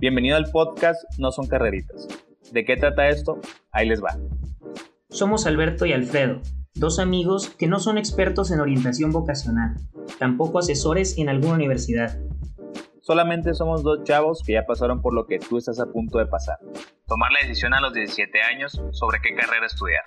Bienvenido al podcast No son carreritas. ¿De qué trata esto? Ahí les va. Somos Alberto y Alfredo, dos amigos que no son expertos en orientación vocacional, tampoco asesores en alguna universidad. Solamente somos dos chavos que ya pasaron por lo que tú estás a punto de pasar. Tomar la decisión a los 17 años sobre qué carrera estudiar.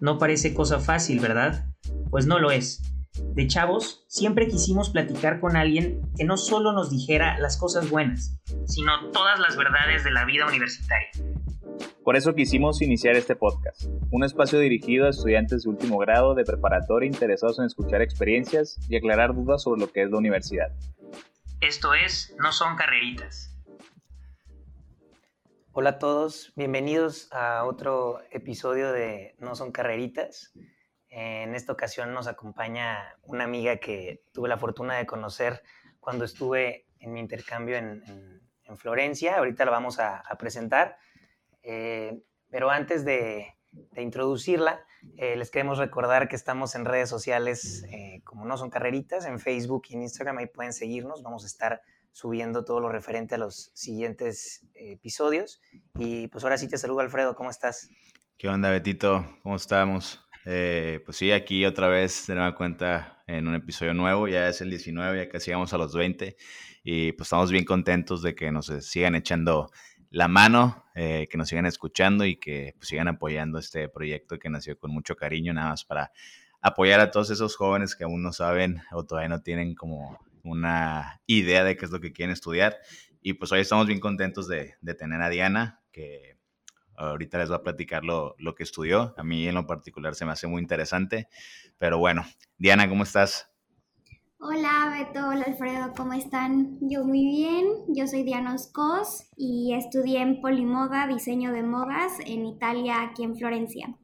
No parece cosa fácil, ¿verdad? Pues no lo es. De chavos, siempre quisimos platicar con alguien que no solo nos dijera las cosas buenas, sino todas las verdades de la vida universitaria. Por eso quisimos iniciar este podcast, un espacio dirigido a estudiantes de último grado de preparatoria interesados en escuchar experiencias y aclarar dudas sobre lo que es la universidad. Esto es No son carreritas. Hola a todos, bienvenidos a otro episodio de No son carreritas. En esta ocasión nos acompaña una amiga que tuve la fortuna de conocer cuando estuve en mi intercambio en, Florencia. Ahorita la vamos a, presentar. Eh, pero antes de, introducirla, eh, les queremos recordar que estamos en redes sociales eh, como No Son Carreritas, en Facebook y en Instagram. Ahí pueden seguirnos. Vamos a estar subiendo todo lo referente a los siguientes episodios. Y pues ahora sí te saludo, Alfredo. ¿Cómo estás? ¿Qué onda, Betito? ¿Cómo estamos? Eh, pues sí, aquí otra vez de nueva cuenta en un episodio nuevo, ya es el 19, ya casi llegamos a los 20 y pues estamos bien contentos de que nos sigan echando la mano, eh, que nos sigan escuchando y que pues, sigan apoyando este proyecto que nació con mucho cariño, nada más para apoyar a todos esos jóvenes que aún no saben o todavía no tienen como una idea de qué es lo que quieren estudiar. Y pues hoy estamos bien contentos de, de tener a Diana, que Ahorita les voy a platicar lo, lo, que estudió. A mí en lo particular se me hace muy interesante. Pero bueno, Diana, ¿cómo estás? Hola Beto, hola Alfredo, ¿cómo están? Yo muy bien, yo soy Diana Oscos y estudié en Polimoda, diseño de modas en Italia, aquí en Florencia.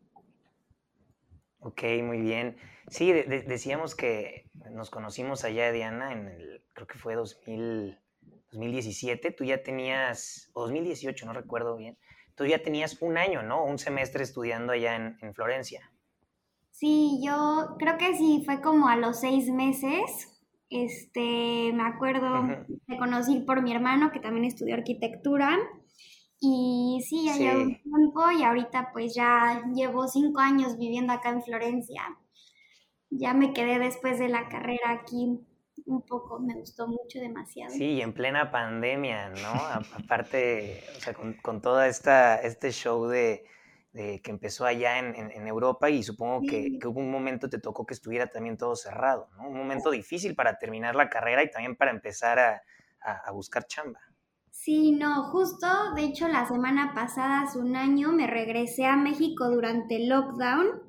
Ok, muy bien. Sí, decíamos que nos conocimos allá, Diana, en el, creo que fue 2000, 2017. Tú ya tenías, o 2018, no recuerdo bien tú ya tenías un año, ¿no? Un semestre estudiando allá en, Florencia. Sí, yo creo que sí, fue como a los seis meses. Este, me acuerdo, me conocí por mi hermano que también estudió arquitectura. Y sí, ya llevo un tiempo y ahorita pues ya llevo cinco años viviendo acá en Florencia. Ya me quedé después de la carrera aquí un poco, me gustó mucho, demasiado. Sí, en plena pandemia, ¿no? Aparte, o sea, con, con toda esta, este show de, de que empezó allá en, en, Europa y supongo que, que, hubo un momento te tocó que estuviera también todo cerrado, ¿no? Un momento difícil para terminar la carrera y también para empezar a, a, a buscar chamba. Sí, no, justo, de hecho la semana pasada, hace un año, me regresé a México durante el lockdown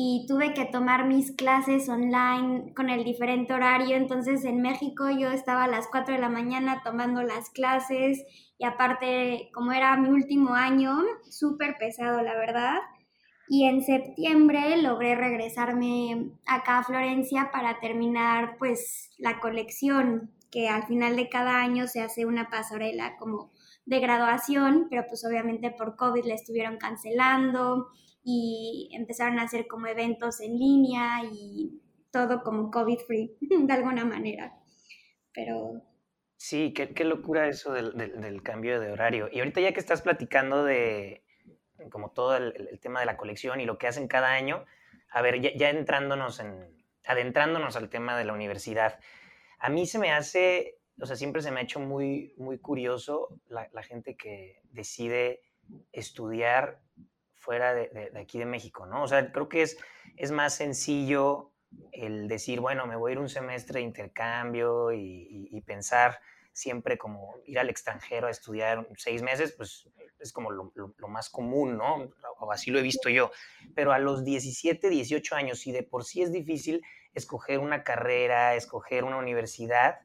y tuve que tomar mis clases online con el diferente horario. Entonces en México yo estaba a las 4 de la mañana tomando las clases y aparte como era mi último año, súper pesado la verdad. Y en septiembre logré regresarme acá a Florencia para terminar pues la colección que al final de cada año se hace una pasarela como de graduación, pero pues obviamente por COVID la estuvieron cancelando y empezaron a hacer como eventos en línea y todo como COVID free, de alguna manera. Pero... Sí, qué, locura eso del, cambio de horario. Y ahorita ya que estás platicando de como todo el, tema de la colección y lo que hacen cada año, a ver, ya, entrándonos en, adentrándonos al tema de la universidad, a mí se me hace, o sea, siempre se me ha hecho muy, muy curioso la gente que decide estudiar fuera de, aquí de México, ¿no? O sea, creo que es, es más sencillo el decir, bueno, me voy a ir un semestre de intercambio y, pensar siempre como ir al extranjero a estudiar seis meses, pues es como lo, más común, ¿no? O así lo he visto yo. Pero a los 17, 18 años, si de por sí es difícil escoger una carrera, escoger una universidad,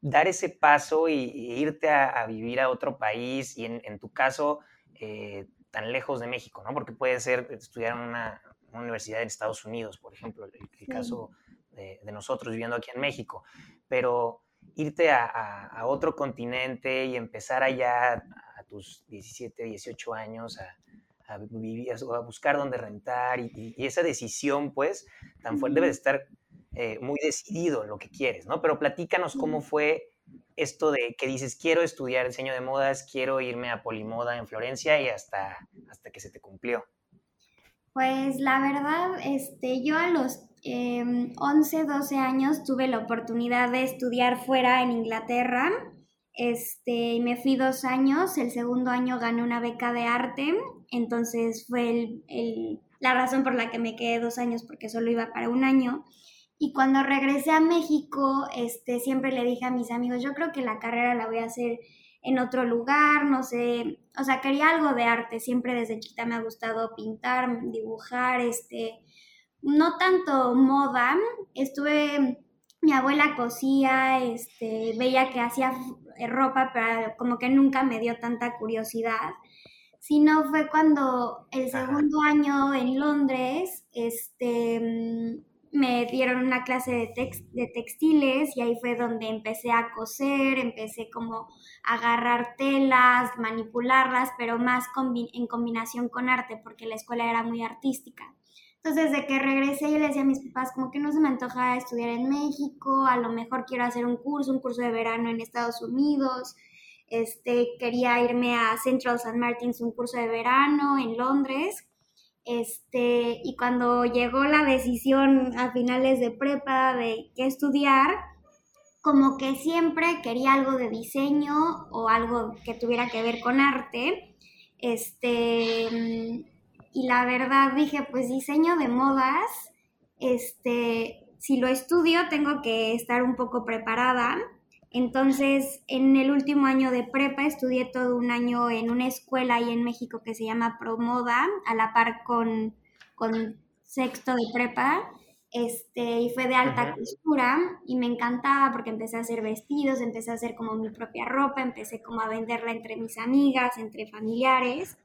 dar ese paso y, irte a, vivir a otro país y en, tu caso, eh, tan lejos de México, ¿no? Porque puede ser estudiar en una, universidad en Estados Unidos, por ejemplo, el, caso de, nosotros viviendo aquí en México, pero irte a, otro continente y empezar allá a tus 17, 18 años a, vivir, a buscar dónde rentar y, esa decisión, pues, tan fuerte, debe de estar eh, muy decidido en lo que quieres, ¿no? Pero platícanos cómo fue esto de que dices, quiero estudiar diseño de modas, quiero irme a Polimoda en Florencia y hasta, hasta que se te cumplió? Pues la verdad, este, yo a los 11, em, 12 años tuve la oportunidad de estudiar fuera en Inglaterra. Este, me fui dos años, el segundo año gané una beca de arte, entonces fue la razón por la que me quedé dos años porque solo iba para un año. Y cuando regresé a México, este, siempre le dije a mis amigos, yo creo que la carrera la voy a hacer en otro lugar, no sé, o sea, quería algo de arte, siempre desde chiquita me ha gustado pintar, dibujar, este, no tanto moda, estuve, mi abuela cosía, este, veía que hacía ropa, pero como que nunca me dio tanta curiosidad, sino fue cuando el segundo año en Londres, este, me dieron una clase de, de textiles y ahí fue donde empecé a coser, empecé como a agarrar telas, manipularlas, pero más en combinación con arte, porque la escuela era muy artística. Entonces, desde que regresé, yo le decía a mis papás, como que no se me antoja estudiar en México, a lo mejor quiero hacer un curso, un curso de verano en Estados Unidos, este, quería irme a Central St. Martins, un curso de verano en Londres, este, y cuando llegó la decisión a finales de prepa de qué estudiar, como que siempre quería algo de diseño o algo que tuviera que ver con arte. Este, y la verdad dije, pues diseño de modas, este, si lo estudio tengo que estar un poco preparada entonces, en el último año de prepa estudié todo un año en una escuela ahí en México que se llama Promoda, a la par con, sexto de prepa. Este, y fue de alta costura y me encantaba porque empecé a hacer vestidos, empecé a hacer como mi propia ropa, empecé como a venderla entre mis amigas, entre familiares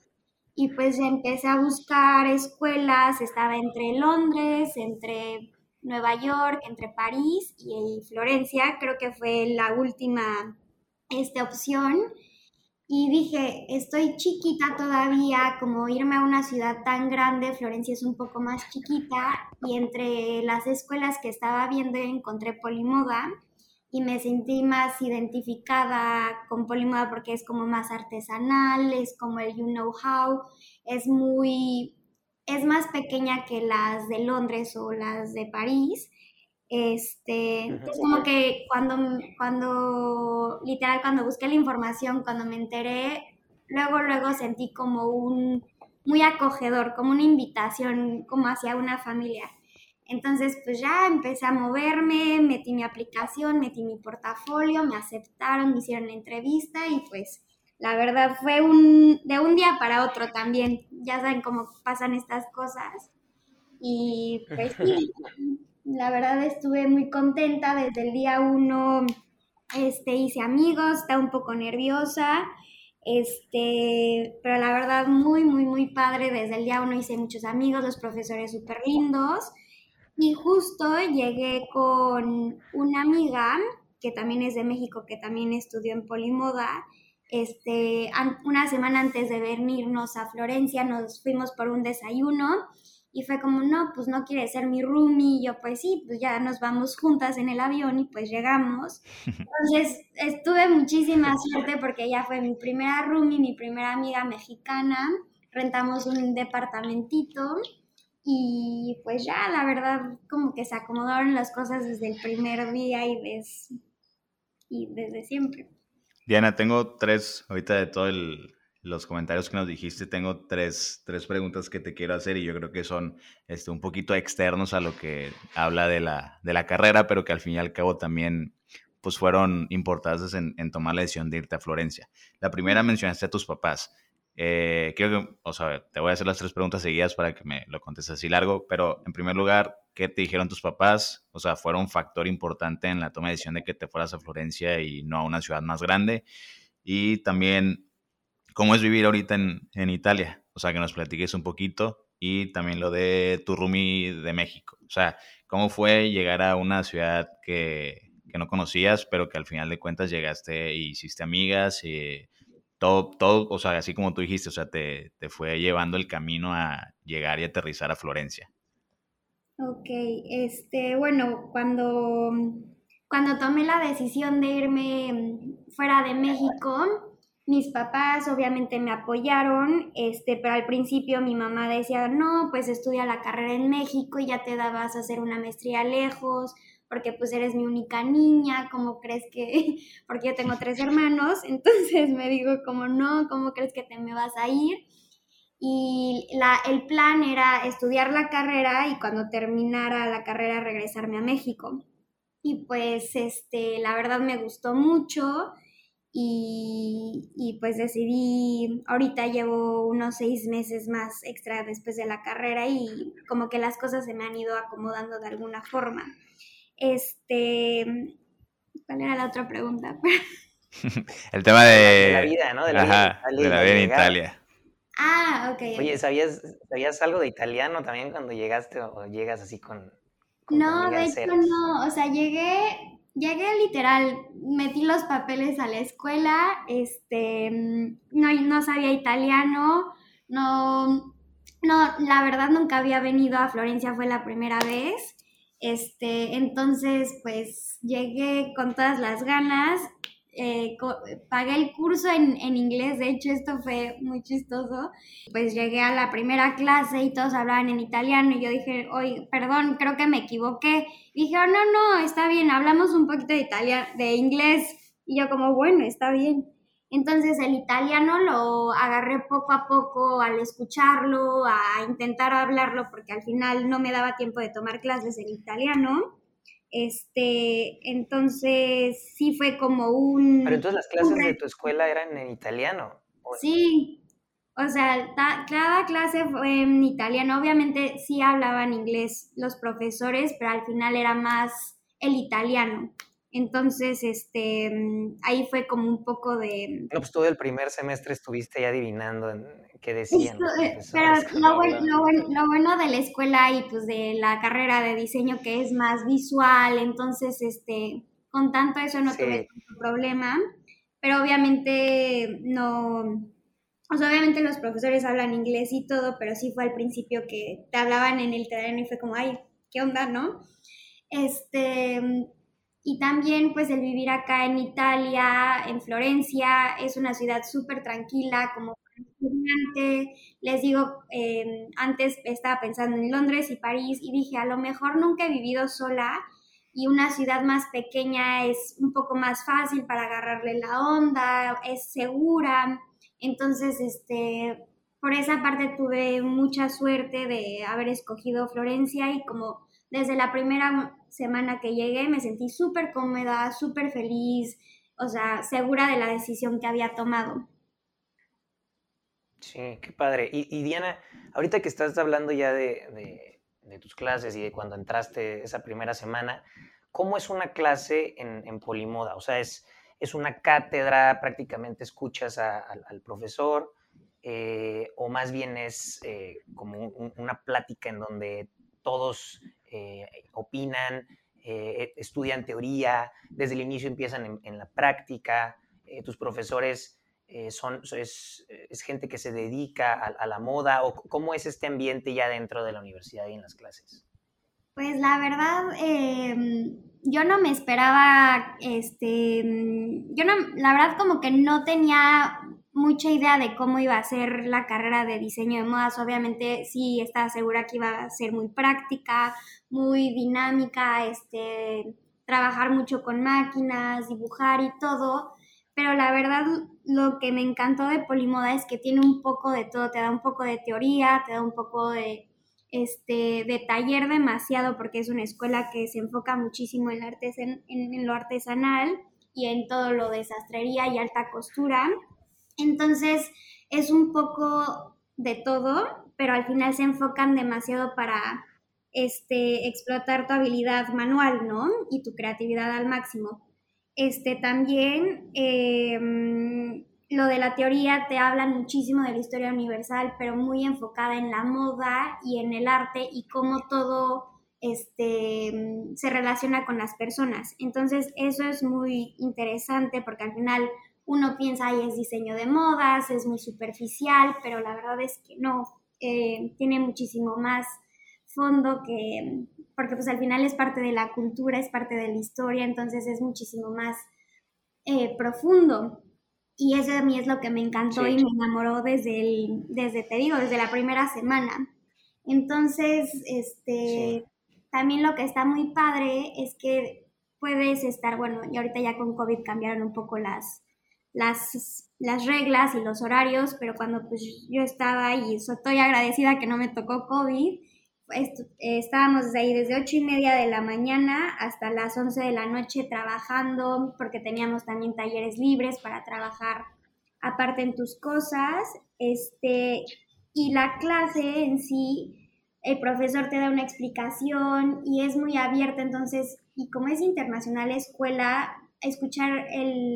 y pues empecé a buscar escuelas, estaba entre Londres, entre Nueva York, entre París y, Florencia, creo que fue la última esta opción. Y dije, estoy chiquita todavía, como irme a una ciudad tan grande, Florencia es un poco más chiquita, y entre las escuelas que estaba viendo encontré Polimoda y me sentí más identificada con Polimoda porque es como más artesanal, es como el you know how, es muy es más pequeña que las de Londres o las de París. Este, es como que cuando, cuando, literal, cuando busqué la información, cuando me enteré, luego, luego sentí como un, muy acogedor, como una invitación, como hacia una familia. Entonces, pues ya empecé a moverme, metí mi aplicación, metí mi portafolio, me aceptaron, me hicieron la entrevista y pues la verdad fue un, de un día para otro también. Ya saben cómo pasan estas cosas. Y pues sí, la verdad estuve muy contenta desde el día uno. Este, hice amigos, estaba un poco nerviosa, este, pero la verdad muy, muy, muy padre. Desde el día uno hice muchos amigos, los profesores súper lindos. Y justo llegué con una amiga que también es de México, que también estudió en Polimoda, este, una semana antes de venirnos a Florencia nos fuimos por un desayuno y fue como, no, pues no quiere ser mi roomie, y yo pues sí, pues ya nos vamos juntas en el avión y pues llegamos. Entonces estuve muchísima suerte porque ella fue mi primera roomie, mi primera amiga mexicana, rentamos un departamentito y pues ya la verdad como que se acomodaron las cosas desde el primer día y, y desde siempre. Diana, tengo tres, ahorita de todos los comentarios que nos dijiste, tengo tres, tres, preguntas que te quiero hacer y yo creo que son este, un poquito externos a lo que habla de la, de la carrera, pero que al fin y al cabo también pues fueron importantes en, en tomar la decisión de irte a Florencia. La primera mencionaste a tus papás. Eh, creo que, o sea, te voy a hacer las tres preguntas seguidas para que me lo contestes así largo, pero en primer lugar, ¿qué te dijeron tus papás? O sea, ¿fueron un factor importante en la toma de decisión de que te fueras a Florencia y no a una ciudad más grande? Y también, ¿cómo es vivir ahorita en, en Italia? O sea, que nos platiques un poquito y también lo de tu roomie de México. O sea, ¿cómo fue llegar a una ciudad que, que no conocías, pero que al final de cuentas llegaste e hiciste amigas? Y, todo, todo, o sea, así como tú dijiste, o sea, te, te fue llevando el camino a llegar y aterrizar a Florencia. Ok, este, bueno, cuando, cuando tomé la decisión de irme fuera de México, mis papás obviamente me apoyaron, este, pero al principio mi mamá decía, no, pues estudia la carrera en México y ya te dabas a hacer una maestría lejos, porque pues eres mi única niña, ¿cómo crees que? Porque yo tengo tres hermanos, entonces me digo como no, ¿cómo crees que te me vas a ir? Y la, el plan era estudiar la carrera y cuando terminara la carrera regresarme a México. Y pues este, la verdad me gustó mucho y, pues decidí, ahorita llevo unos seis meses más extra después de la carrera y como que las cosas se me han ido acomodando de alguna forma. Este, ¿cuál era la otra pregunta? El tema de, la vida, ¿no? De la, vida, de la vida en Italia. Ah, ok. Oye, ¿sabías, ¿sabías algo de italiano también cuando llegaste o llegas así con... no, de hecho no, o sea, llegué llegué literal, metí los papeles a la escuela, este, no, no sabía italiano, no, no, la verdad nunca había venido a Florencia, fue la primera vez. Este, entonces, pues llegué con todas las ganas eh, pagué el curso en, en, inglés, de hecho esto fue muy chistoso, pues llegué a la primera clase y todos hablaban en italiano y yo dije, oye, perdón, creo que me equivoqué. Dije, oh, no, no, está bien, hablamos un poquito de, italiano, de inglés. Y yo como, bueno, está bien. Entonces el italiano lo agarré poco a poco al escucharlo, a intentar hablarlo, porque al final no me daba tiempo de tomar clases en italiano. Este, entonces sí fue como un... Pero entonces las clases de tu escuela eran en italiano. Sí, o sea, cada clase fue en italiano. Obviamente sí hablaban inglés los profesores, pero al final era más el italiano. Entonces, este, mm, ahí fue como un poco de... No, pues todo el primer semestre estuviste ya adivinando qué decían. Eh, pero lo bueno, lo, bueno, de la escuela y pues de la carrera de diseño que es más visual, entonces, este, con tanto eso no tuve problema, pero obviamente no... O sea, obviamente los profesores hablan inglés y todo, pero sí fue al principio que te hablaban en el italiano y fue como, ay, ¿qué onda, no? Este, y también pues el vivir acá en Italia, en Florencia, es una ciudad súper tranquila como Les digo, em, antes estaba pensando en Londres y París y dije, a lo mejor nunca he vivido sola y una ciudad más pequeña es un poco más fácil para agarrarle la onda, es segura. Entonces, este, por esa parte tuve mucha suerte de haber escogido Florencia y como desde la primera semana que llegué me sentí súper cómoda, súper feliz, o sea, segura de la decisión que había tomado. Sí, qué padre. Y, Diana, ahorita que estás hablando ya de, tus clases y de cuando entraste esa primera semana, ¿cómo es una clase en, Polimoda? O sea, es, es una cátedra, prácticamente escuchas al profesor, eh, o más bien es eh, como una plática en donde todos eh, opinan, estudian teoría, desde el inicio empiezan en, la práctica, tus profesores son, es, gente que se dedica a, la moda, o cómo es este ambiente ya dentro de la universidad y en las clases. Pues la verdad, em, yo no me esperaba, este, yo no, la verdad como que no tenía mucha idea de cómo iba a ser la carrera de diseño de modas. Obviamente sí estaba segura que iba a ser muy práctica, muy dinámica, este, trabajar mucho con máquinas, dibujar y todo. Pero la verdad lo que me encantó de Polimoda es que tiene un poco de todo, te da un poco de teoría, te da un poco de, este, de taller demasiado porque es una escuela que se enfoca muchísimo en, en lo artesanal y en todo lo de sastrería y alta costura. Entonces es un poco de todo, pero al final se enfocan demasiado para este, explotar tu habilidad manual, ¿no? Y tu creatividad al máximo. Este, también em, lo de la teoría te hablan muchísimo de la historia universal, pero muy enfocada en la moda y en el arte y cómo todo este, se relaciona con las personas. Entonces, eso es muy interesante porque al final uno piensa, ahí es diseño de modas, es muy superficial, pero la verdad es que no, eh, tiene muchísimo más fondo que, porque pues al final es parte de la cultura, es parte de la historia, entonces es muchísimo más eh, profundo. Y eso a mí es lo que me encantó y me enamoró desde, el, desde, te digo, desde la primera semana. Entonces, este, también lo que está muy padre es que puedes estar, bueno, y ahorita ya con COVID cambiaron un poco las, las, las reglas y los horarios, pero cuando pues yo estaba y estoy agradecida que no me tocó COVID, estábamos ahí desde ocho y media de la mañana hasta las 11 de la noche trabajando, porque teníamos también talleres libres para trabajar aparte en tus cosas, este, y la clase en sí, el profesor te da una explicación y es muy abierta, entonces, y como es internacional la escuela, escuchar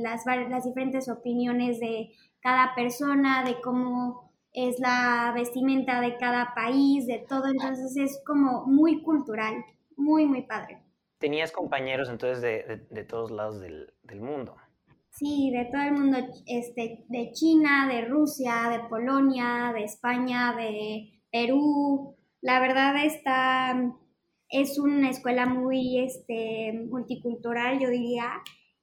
las, las diferentes opiniones de cada persona, de cómo es la vestimenta de cada país, de todo, entonces es como muy cultural, muy, muy padre. Tenías compañeros entonces de, todos lados del, mundo. Sí, de todo el mundo, este, de China, de Rusia, de Polonia, de España, de Perú. La verdad está, es una escuela muy este, multicultural, yo diría,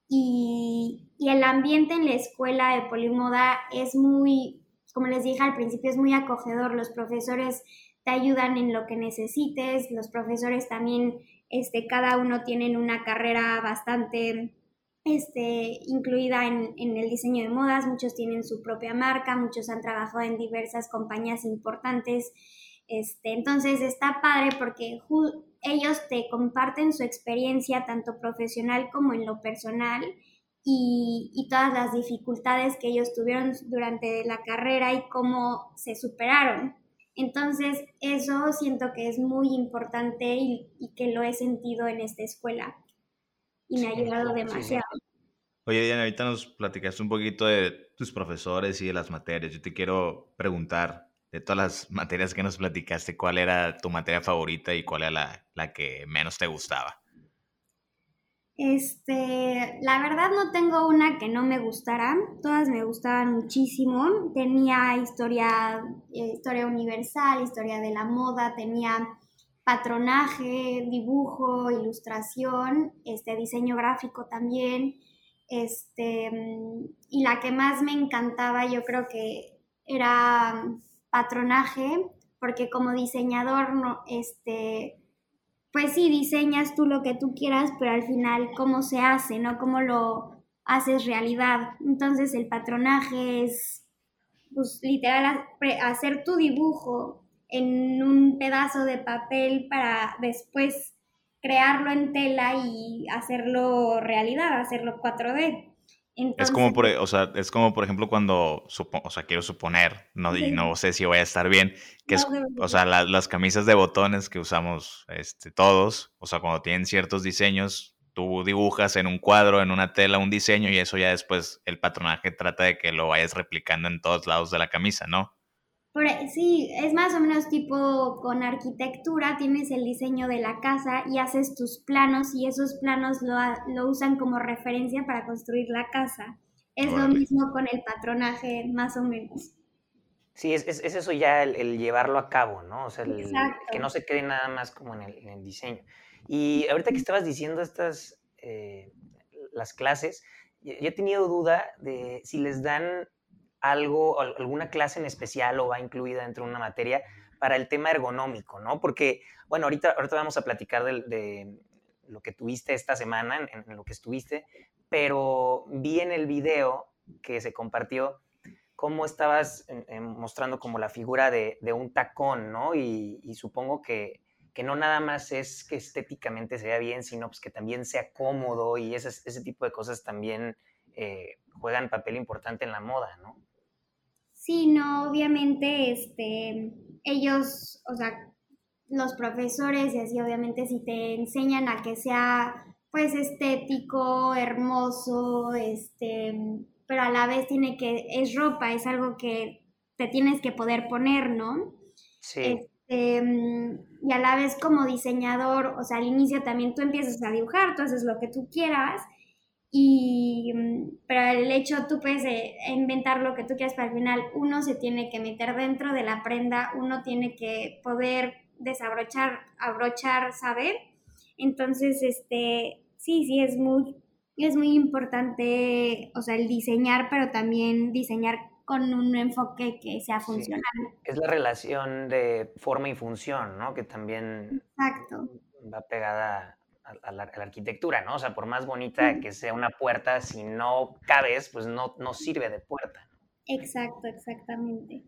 y, y el ambiente en la escuela de Polimoda es muy, como les dije al principio, es muy acogedor. Los profesores te ayudan en lo que necesites. Los profesores también, este, cada uno tienen una carrera bastante este, incluida en, en, el diseño de modas. Muchos tienen su propia marca, muchos han trabajado en diversas compañías importantes. Este, entonces está padre porque ellos te comparten su experiencia tanto profesional como en lo personal y, todas las dificultades que ellos tuvieron durante la carrera y cómo se superaron. Entonces, eso siento que es muy importante y, que lo he sentido en esta escuela y me ha ayudado demasiado. Oye, Diana, ahorita nos platicaste un poquito de tus profesores y de las materias. Yo te quiero preguntar, de todas las materias que nos platicaste, ¿cuál era tu materia favorita y cuál era la, la que menos te gustaba? Este, la verdad no tengo una que no me gustara, todas me gustaban muchísimo. Tenía historia, eh, historia universal, historia de la moda, tenía patronaje, dibujo, ilustración, este, diseño gráfico también. Este, y la que más me encantaba yo creo que era patronaje, porque como diseñador no, este, pues sí, diseñas tú lo que tú quieras, pero al final cómo se hace, ¿no? Cómo lo haces realidad. Entonces el patronaje es, pues literal, hacer tu dibujo en un pedazo de papel para después crearlo en tela y hacerlo realidad, hacerlo 4D es como por, o sea, es como por ejemplo cuando, o sea, quiero suponer, no, y no sé si voy a estar bien, que es, o sea, las camisas de botones que usamos este, todos, o sea, cuando tienen ciertos diseños, tú dibujas en un cuadro, en una tela, un diseño y eso ya después el patronaje trata de que lo vayas replicando en todos lados de la camisa, ¿no? Sí, es más o menos tipo con arquitectura, tienes el diseño de la casa y haces tus planos y esos planos lo, usan como referencia para construir la casa. Es lo mismo con el patronaje, más o menos. Sí, es, eso ya el, llevarlo a cabo, ¿no? O sea, que no se quede nada más como en el, diseño. Y ahorita que estabas diciendo estas, eh, las clases, yo he tenido duda de si les dan algo, alguna clase en especial o va incluida dentro de una materia para el tema ergonómico, ¿no? Porque, bueno, ahorita, ahorita vamos a platicar de, lo que tuviste esta semana, en, lo que estuviste, pero vi en el video que se compartió cómo estabas mostrando como la figura de, un tacón, ¿no? Y, supongo que, que, no nada más es que estéticamente se vea bien, sino pues que también sea cómodo y ese, ese tipo de cosas también eh, juegan papel importante en la moda, ¿no? Sí, no, obviamente, este, ellos, o sea, los profesores y así, obviamente, si te enseñan a que sea, pues, estético, hermoso, este, pero a la vez tiene que, es ropa, es algo que te tienes que poder poner, ¿no? Sí. Este, y a la vez como diseñador, o sea, al inicio también tú empiezas a dibujar, tú haces lo que tú quieras, y, mm, pero el hecho, tú puedes eh, inventar lo que tú quieras, pero al final uno se tiene que meter dentro de la prenda, uno tiene que poder desabrochar, abrochar, saber. Entonces, este, sí, sí, es muy, es muy importante, o sea, el diseñar, pero también diseñar con un enfoque que sea funcional. Es la relación de forma y función, ¿no? Que también Exacto. va pegada a, la, arquitectura, ¿no? O sea, por más bonita que sea una puerta, si no cabes, pues no, no sirve de puerta. Exacto, exactamente.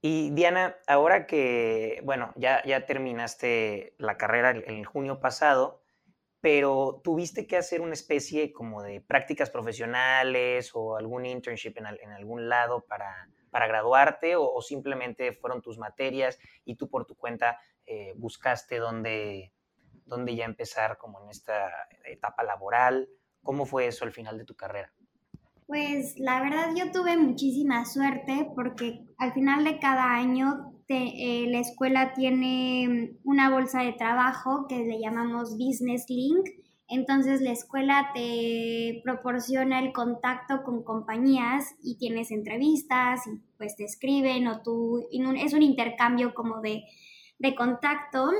Y Diana, ahora que, bueno, ya, ya terminaste la carrera en junio pasado, pero tuviste que hacer una especie como de prácticas profesionales o algún internship en, en algún lado para, para graduarte o, simplemente fueron tus materias y tú por tu cuenta eh, buscaste dónde, dónde ya empezar como en esta etapa laboral. ¿Cómo fue eso al final de tu carrera? Pues la verdad yo tuve muchísima suerte porque al final de cada año eh, la escuela tiene una bolsa de trabajo que le llamamos Business Link. Entonces la escuela te proporciona el contacto con compañías y tienes entrevistas y pues te escriben o tú, es un intercambio como de, de contacto.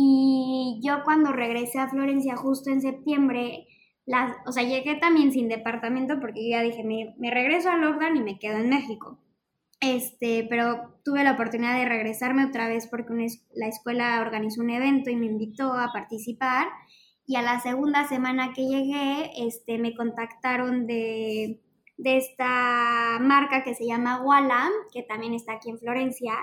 Y yo cuando regresé a Florencia justo en septiembre, o sea, llegué también sin departamento porque ya dije, me, regreso a Lockdown y me quedo en México. Este, pero tuve la oportunidad de regresarme otra vez porque la escuela organizó un evento y me invitó a participar. Y a la segunda semana que llegué, este, me contactaron de, de esta marca que se llama Walla, que también está aquí en Florencia,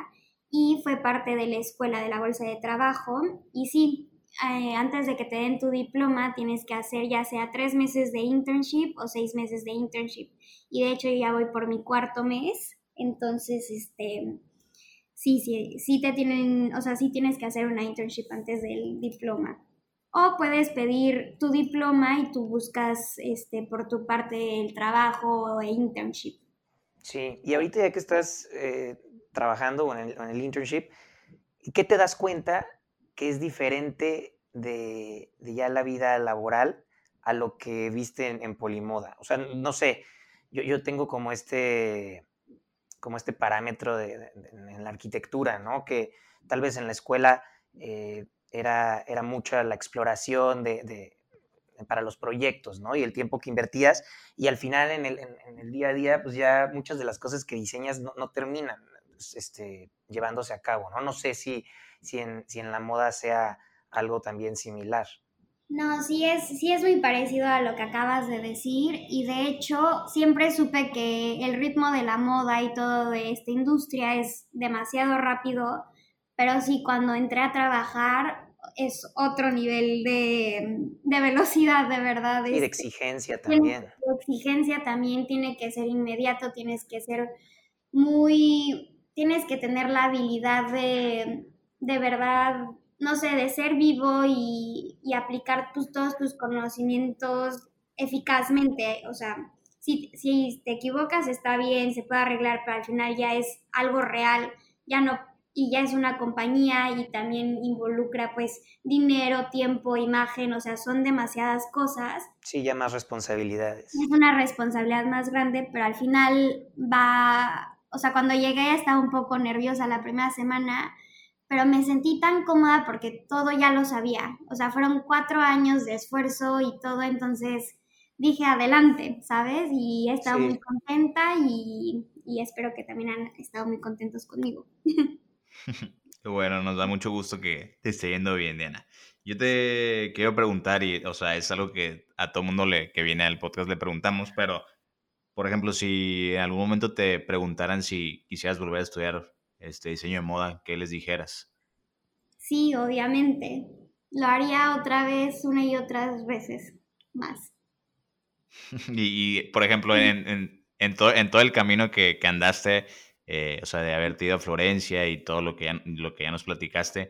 y fue parte de la escuela de la bolsa de trabajo. Y sí, eh, antes de que te den tu diploma, tienes que hacer ya sea tres meses de internship o seis meses de internship. Y de hecho ya voy por mi cuarto mes, entonces, este, sí, sí, sí te tienen, o sea, sí tienes que hacer una internship antes del diploma. O puedes pedir tu diploma y tú buscas este, por tu parte el trabajo o internship. Sí, y ahorita ya que estás eh, trabajando el, en el internship, ¿qué te das cuenta que es diferente de, ya la vida laboral a lo que viste en, Polimoda. O sea, no sé, yo, yo, tengo como este, como este parámetro de, en la arquitectura, ¿no? Que tal vez en la escuela eh, era, era mucha la exploración de, para los proyectos, ¿no? Y el tiempo que invertías y al final en el, día a día, pues ya muchas de las cosas que diseñas no terminan este, llevándose a cabo, ¿no? No sé si si en, si en la moda sea algo también similar. No, sí es, sí es muy parecido a lo que acabas de decir y de hecho siempre supe que el ritmo de la moda y todo de esta industria es demasiado rápido, pero sí cuando entré a trabajar es otro nivel de, velocidad, de verdad. Y de este, exigencia también. De exigencia también tiene que ser inmediato, tienes que ser muy, tienes que tener la habilidad de de verdad, no sé, de ser vivo y, aplicar todos tus conocimientos eficazmente. O sea, si, si te equivocas está bien, se puede arreglar, pero al final ya es algo real, ya no y ya es una compañía y también involucra pues dinero, tiempo, imagen, o sea, son demasiadas cosas. Sí, ya más responsabilidades. Es una responsabilidad más grande, pero al final va, o sea, cuando llegué estaba un poco nerviosa la primera semana, pero me sentí tan cómoda porque todo ya lo sabía. O sea, fueron cuatro años de esfuerzo y todo, entonces dije adelante, ¿sabes? Y he estado muy contenta y, espero que también han estado muy contentos conmigo. bueno, nos da mucho gusto que te esté yendo bien, Diana. Yo te quiero preguntar, y, o sea, es algo que a todo mundo le, que viene al podcast le preguntamos, pero, por ejemplo, si en algún momento te preguntaran si quisieras volver a estudiar este diseño de moda, ¿qué les dijeras? Sí, obviamente. Lo haría otra vez, una y otras veces más. y, por ejemplo, en, en, todo el camino que, andaste, eh, o sea, de haberte ido a Florencia y todo lo que, ya, lo que ya nos platicaste,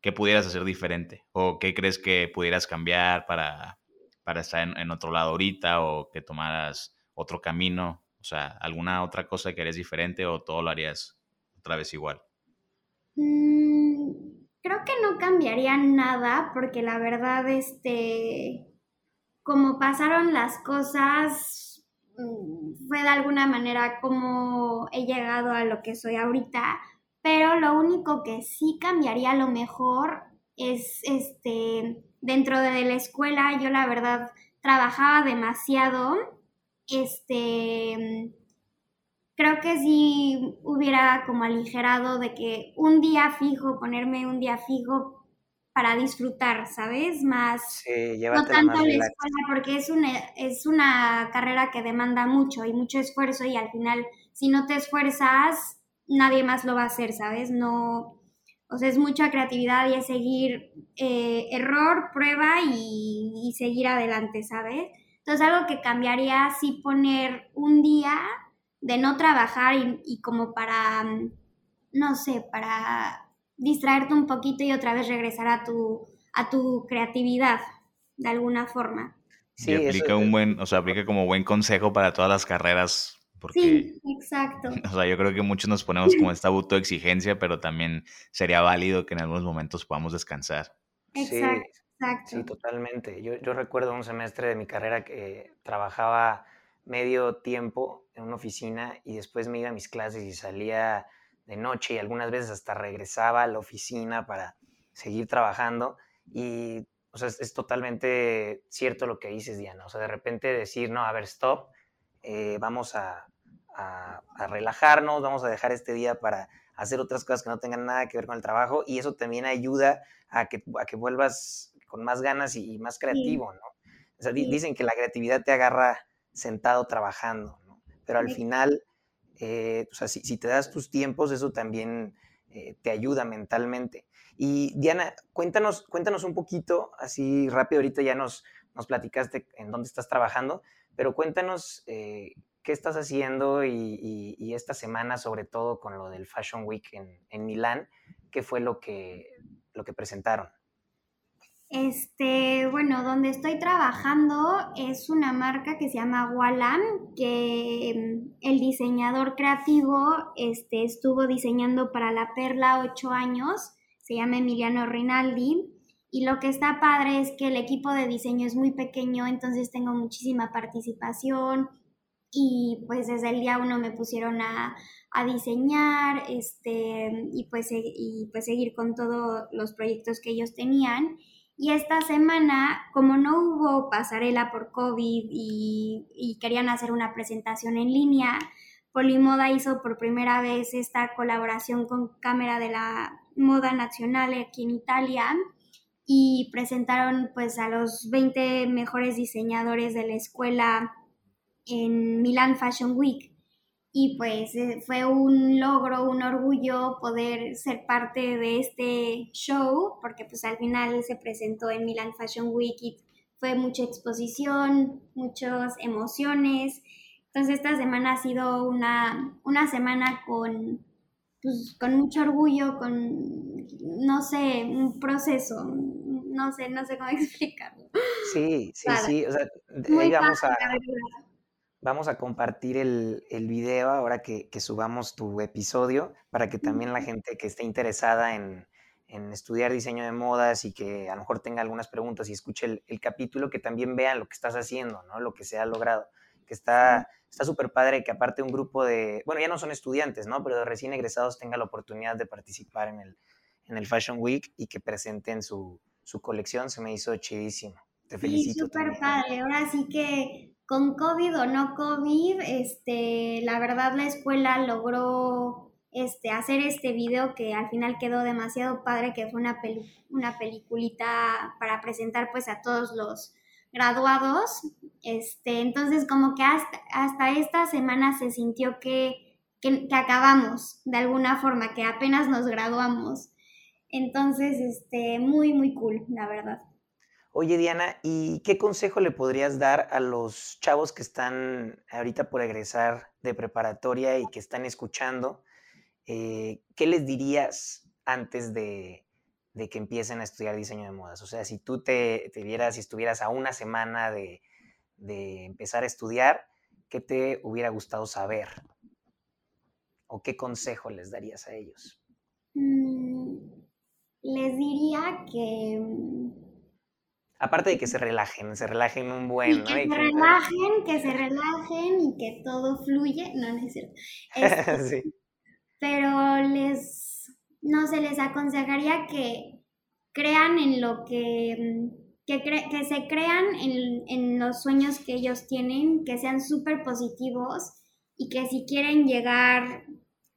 ¿qué pudieras hacer diferente? ¿O qué crees que pudieras cambiar para, para estar en, otro lado ahorita o que tomaras otro camino? O sea, ¿alguna otra cosa que harías diferente o todo lo harías otra vez igual? Mm, creo que no cambiaría nada porque la verdad, este, como pasaron las cosas, mm, fue de alguna manera como he llegado a lo que soy ahorita, pero lo único que sí cambiaría a lo mejor es, este, dentro de la escuela, yo la verdad trabajaba demasiado, este, creo que sí hubiera como aligerado de que un día fijo, ponerme un día fijo para disfrutar, ¿sabes? Más no tanto la escuela, porque es una, es una carrera que demanda mucho y mucho esfuerzo y al final, si no te esfuerzas, nadie más lo va a hacer, ¿sabes? No, o sea, es mucha creatividad y es seguir eh, error, prueba y, y, seguir adelante, ¿sabes? Entonces, algo que cambiaría, sí poner un día de no trabajar y, y como para, no sé, para distraerte un poquito y otra vez regresar a tu, a tu creatividad, de alguna forma. Sí, aplica un buen, o sea, aplica como buen consejo para todas las carreras. Porque, sí, exacto. O sea, yo creo que muchos nos ponemos como esta autoexigencia, pero también sería válido que en algunos momentos podamos descansar. Exacto, sí, exacto. Sí, totalmente. Yo, yo recuerdo un semestre de mi carrera que trabajaba medio tiempo en una oficina y después me iba a mis clases y salía de noche y algunas veces hasta regresaba a la oficina para seguir trabajando y o sea, es, totalmente cierto lo que dices, Diana. O sea, de repente decir, no, a ver, stop, eh, vamos a, relajarnos, vamos a dejar este día para hacer otras cosas que no tengan nada que ver con el trabajo y eso también ayuda a que, a que vuelvas con más ganas y, más creativo, ¿no? O sea, dicen que la creatividad te agarra sentado trabajando, ¿no? Pero al final eh, o sea, si, te das tus tiempos, eso también eh, te ayuda mentalmente. Y Diana, cuéntanos, cuéntanos un poquito, así rápido, ahorita ya nos, nos platicaste en dónde estás trabajando, pero cuéntanos eh, qué estás haciendo y, esta semana, sobre todo con lo del Fashion Week en, en Milán, qué fue lo que, lo que presentaron. Este, bueno, donde estoy trabajando es una marca que se llama Walam, que mm, el diseñador creativo este, estuvo diseñando para la Perla ocho años, se llama Emiliano Rinaldi. Y lo que está padre es que el equipo de diseño es muy pequeño, entonces tengo muchísima participación y pues desde el día uno me pusieron a, a diseñar este, y, pues, y pues seguir con todos los proyectos que ellos tenían. Y esta semana, como no hubo pasarela por COVID y, querían hacer una presentación en línea, Polimoda hizo por primera vez esta colaboración con Cámara de la Moda Nacional aquí en Italia y presentaron pues a los 20 mejores diseñadores de la escuela en Milan Fashion Week y pues eh, fue un logro, un orgullo poder ser parte de este show, porque pues al final se presentó en Milan Fashion Week y fue mucha exposición, muchas emociones. Entonces esta semana ha sido una, una semana con, pues, con mucho orgullo, con, no sé, un proceso, no sé, no sé cómo explicarlo. Sí, sí, sí, o sea, ahí vamos a Vamos a compartir el, el video ahora que, que, subamos tu episodio para que también la gente que esté interesada en, en, estudiar diseño de modas y que a lo mejor tenga algunas preguntas y escuche el, el, capítulo, que también vean lo que estás haciendo, ¿no? Lo que se ha logrado. Que está súper padre que aparte un grupo de, bueno, ya no son estudiantes, ¿no? Pero de recién egresados tenga la oportunidad de participar en el, en el Fashion Week y que presenten su, su colección. Se me hizo chidísimo. Te felicito. Sí, súper padre. Ahora sí que con COVID o no COVID, este, la verdad la escuela logró este, hacer este video que al final quedó demasiado padre, que fue una, una peliculita para presentar pues a todos los graduados. Este, entonces como que hasta, hasta esta semana se sintió que, que, que, acabamos de alguna forma, que apenas nos graduamos. Entonces, este, muy, muy cool, la verdad. Oye, Diana, ¿y qué consejo le podrías dar a los chavos que están ahorita por egresar de preparatoria y que están escuchando? Eh, ¿Qué les dirías antes de, que empiecen a estudiar diseño de modas? O sea, si tú te, vieras, si estuvieras a una semana de, empezar a estudiar, ¿qué te hubiera gustado saber? ¿O qué consejo les darías a ellos? Mm, les diría que mm, Aparte de que se relajen, se relajen un buen, ¿no? Que se relajen, que se relajen y que todo fluye. No, no es cierto. Este, sí. Pero les, no se les aconsejaría que crean en lo que, que, que se crean en, en, los sueños que ellos tienen, que sean súper positivos y que si quieren llegar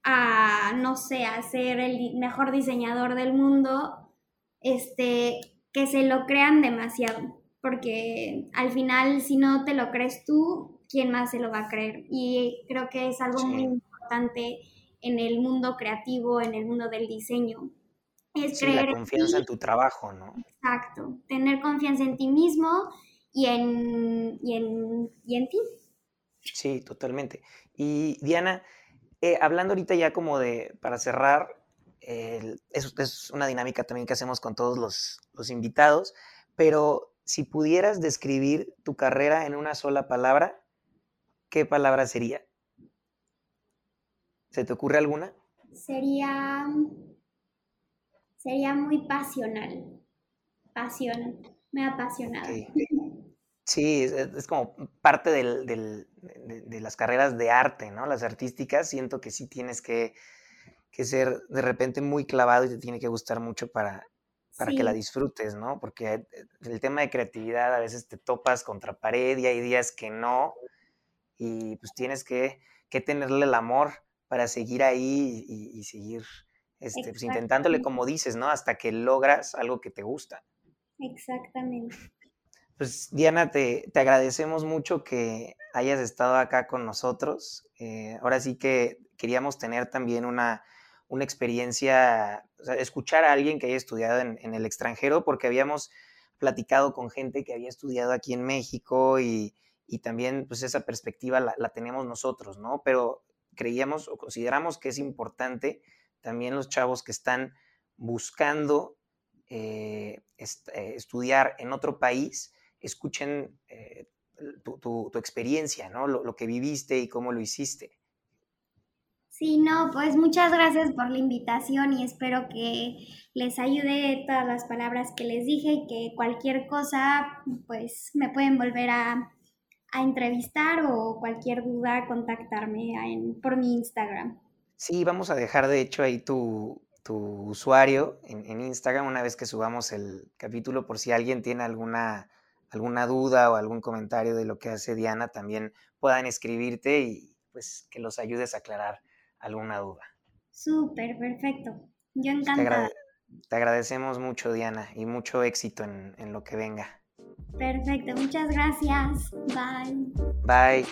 a, no sé, a ser el mejor diseñador del mundo, este, que se lo crean demasiado, porque al final si no te lo crees tú, ¿quién más se lo va a creer? Y creo que es algo muy importante en el mundo creativo, en el mundo del diseño. Es creer la confianza en, tu trabajo, ¿no? Exacto, tener confianza en ti mismo y en, y en, y en ti. Sí, totalmente. Y Diana, eh, hablando ahorita ya como de, para cerrar, es, es, una dinámica también que hacemos con todos los, los, invitados, pero si pudieras describir tu carrera en una sola palabra, ¿qué palabra sería? ¿Se te ocurre alguna? Sería, sería muy pasional. Pasión. Me ha apasionado. Sí, es, como parte del, de, las carreras de arte, ¿no? Las artísticas, siento que sí tienes que, ser de repente muy clavado y te tiene que gustar mucho para, para que la disfrutes, ¿no? Porque eh, el tema de creatividad a veces te topas contra pared y hay días que no, y pues tienes que, tenerle el amor para seguir ahí y, seguir este, pues, intentándole, como dices, ¿no? Hasta que logras algo que te gusta. Exactamente. Pues Diana, te, agradecemos mucho que hayas estado acá con nosotros. Eh, ahora sí que queríamos tener también una, experiencia, escuchar a alguien que haya estudiado en, el extranjero, porque habíamos platicado con gente que había estudiado aquí en México y, también pues esa perspectiva la, tenemos nosotros, ¿no? Pero creíamos o consideramos que es importante también los chavos que están buscando eh, eh, estudiar en otro país, escuchen eh, tu, experiencia, ¿no? Lo, que viviste y cómo lo hiciste. Sí, no, pues muchas gracias por la invitación y espero que les ayude todas las palabras que les dije y que cualquier cosa, pues me pueden volver a, entrevistar o cualquier duda contactarme por mi Instagram. Sí, vamos a dejar de hecho ahí tu, usuario en, en Instagram una vez que subamos el capítulo por si alguien tiene alguna alguna duda o algún comentario de lo que hace Diana, también puedan escribirte y pues que los ayudes a aclarar alguna duda. Súper, perfecto. Yo encantada. Te, agradecemos mucho, Diana, y mucho éxito en, en lo que venga. Perfecto, muchas gracias. Bye. Bye.